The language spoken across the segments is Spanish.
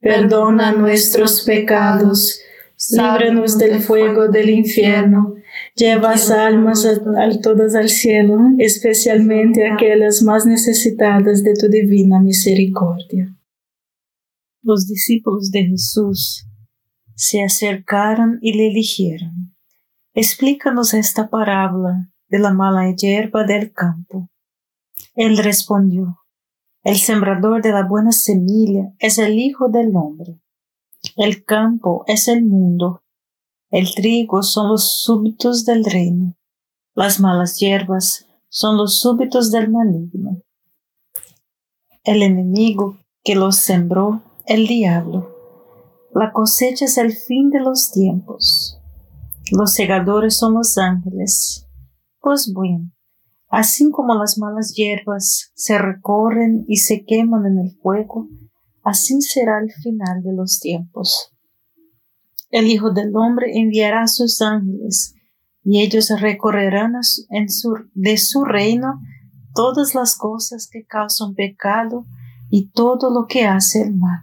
perdona nuestros pecados, líbranos del fuego del infierno, lleva almas a, todas al cielo, especialmente aquellas más necesitadas de tu divina misericordia. Los discípulos de Jesús se acercaron y le dijeron, explícanos esta parábola de la mala hierba del campo. Él respondió, el sembrador de la buena semilla es el Hijo del Hombre. El campo es el mundo. El trigo son los súbitos del reino. Las malas hierbas son los súbitos del maligno. El enemigo que los sembró, el diablo. La cosecha es el fin de los tiempos. Los segadores son los ángeles. Pues bueno, Así como las malas hierbas se recorren y se queman en el fuego, así será el final de los tiempos. El Hijo del Hombre enviará sus ángeles, y ellos recorrerán en de su reino todas las cosas que causan pecado y todo lo que hace el mal,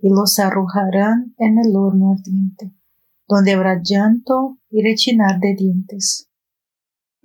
y los arrojarán en el horno ardiente, donde habrá llanto y rechinar de dientes.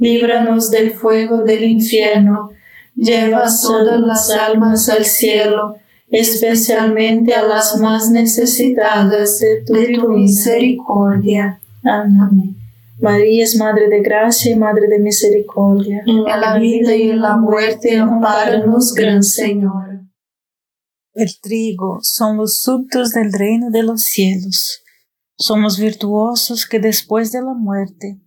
líbranos del fuego del infierno, lleva todas las almas al cielo, especialmente a las más necesitadas de tu, misericordia. Amén. María es Madre de Gracia y Madre de Misericordia. En la vida y en la muerte, amparanos, Gran Señor. El trigo son los subtos del reino de los cielos. Somos virtuosos que después de la muerte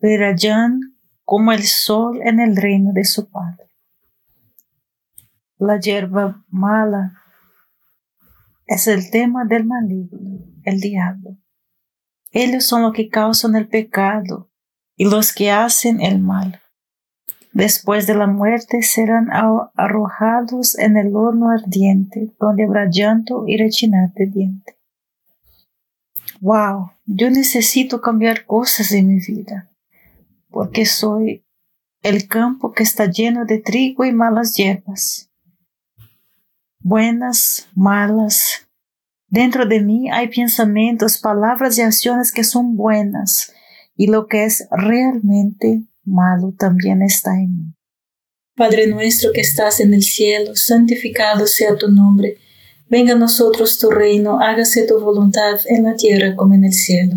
brillan como el sol en el reino de su Padre. La hierba mala es el tema del maligno, el diablo ellos son los que causan el pecado y los que hacen el mal. Después de la muerte serán arrojados en el horno ardiente, donde habrá llanto y rechinar de diente. Wow, yo necesito cambiar cosas en mi vida, porque soy el campo que está lleno de trigo y malas hierbas. Buenas, malas, Dentro de mí hay pensamientos, palabras y acciones que son buenas y lo que es realmente malo también está en mí. Padre nuestro que estás en el cielo, santificado sea tu nombre. Venga a nosotros tu reino, hágase tu voluntad en la tierra como en el cielo.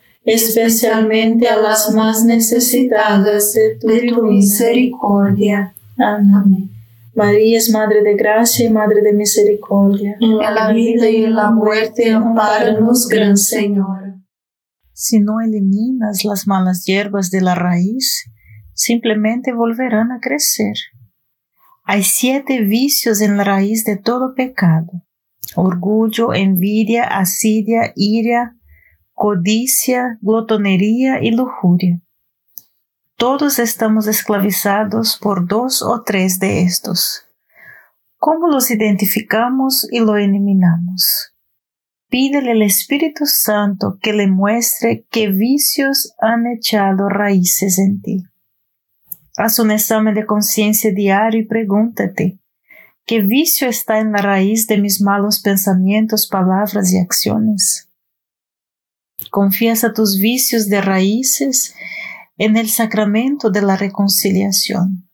especialmente a las más necesitadas de tu, misericordia. Amén. María es Madre de Gracia y Madre de Misericordia. En la vida y en la muerte, amparanos, Gran Señor. Si no eliminas las malas hierbas de la raíz, simplemente volverán a crecer. Hay siete vicios en la raíz de todo pecado. Orgullo, envidia, asidia, ira, codicia, glotonería y lujuria. Todos estamos esclavizados por dos o tres de estos. ¿Cómo los identificamos y lo eliminamos? Pídele al Espíritu Santo que le muestre qué vicios han echado raíces en ti. Haz un examen de conciencia diario y pregúntate, ¿qué vicio está en la raíz de mis malos pensamientos, palabras y acciones? Confiesa tus vicios de raíces en el sacramento de la reconciliación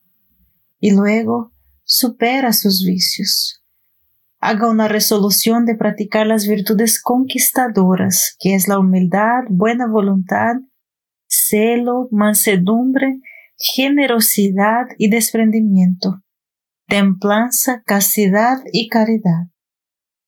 y luego supera sus vicios. Haga una resolución de practicar las virtudes conquistadoras, que es la humildad, buena voluntad, celo, mansedumbre, generosidad y desprendimiento, templanza, castidad y caridad.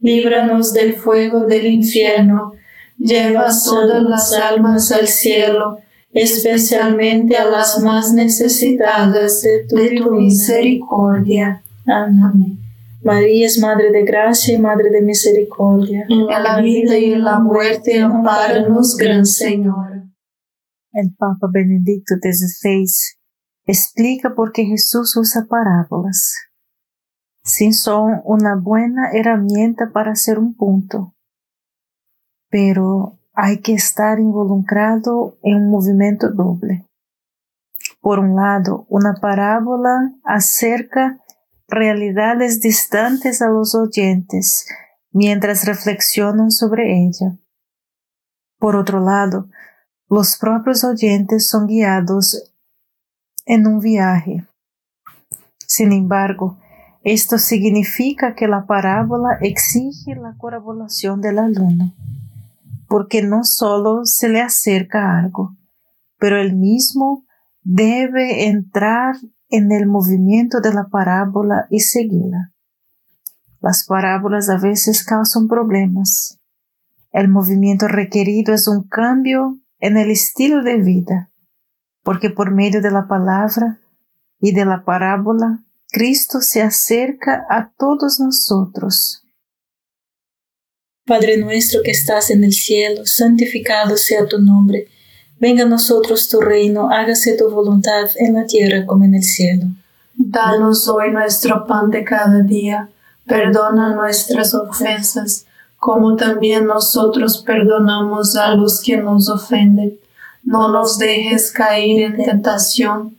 líbranos del fuego del infierno, lleva todas las almas al cielo, especialmente a las más necesitadas de tu, misericordia. Amén. María es Madre de Gracia y Madre de Misericordia. En la vida y en la muerte, amparanos, Gran Señor. El Papa Benedicto XVI explica por qué Jesús usa parábolas sí son una buena herramienta para hacer un punto, pero hay que estar involucrado en un movimiento doble. Por un lado, una parábola acerca realidades distantes a los oyentes mientras reflexionan sobre ella. Por otro lado, los propios oyentes son guiados en un viaje. Sin embargo, esto significa que la parábola exige la colaboración del alumno, porque no solo se le acerca algo, pero él mismo debe entrar en el movimiento de la parábola y seguirla. Las parábolas a veces causan problemas. El movimiento requerido es un cambio en el estilo de vida, porque por medio de la palabra y de la parábola, Cristo se acerca a todos nosotros. Padre nuestro que estás en el cielo, santificado sea tu nombre. Venga a nosotros tu reino, hágase tu voluntad en la tierra como en el cielo. Danos hoy nuestro pan de cada día Perdona nuestras ofensas, como también nosotros perdonamos a los que nos ofenden. No nos dejes caer en tentación,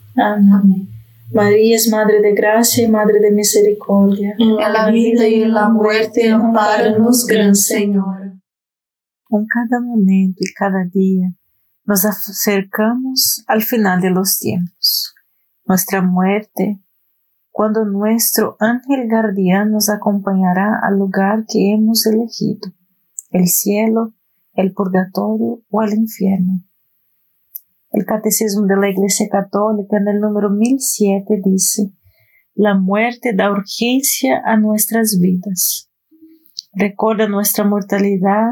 Amén. María es Madre de Gracia y Madre de Misericordia. En la vida y en la muerte, amparanos, Gran Señor. Con cada momento y cada día nos acercamos al final de los tiempos. Nuestra muerte, cuando nuestro ángel guardián nos acompañará al lugar que hemos elegido, el cielo el purgatorio o el infierno. El Catecismo de la Iglesia Católica en el número 1007 dice, la muerte da urgencia a nuestras vidas. Recuerda nuestra mortalidad,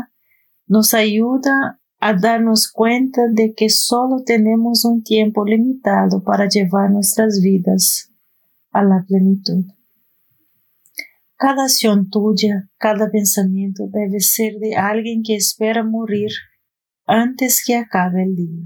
nos ayuda a darnos cuenta de que solo tenemos un tiempo limitado para llevar nuestras vidas a la plenitud. Cada acción tuya, cada pensamiento debe ser de alguien que espera morir antes que acabe el día.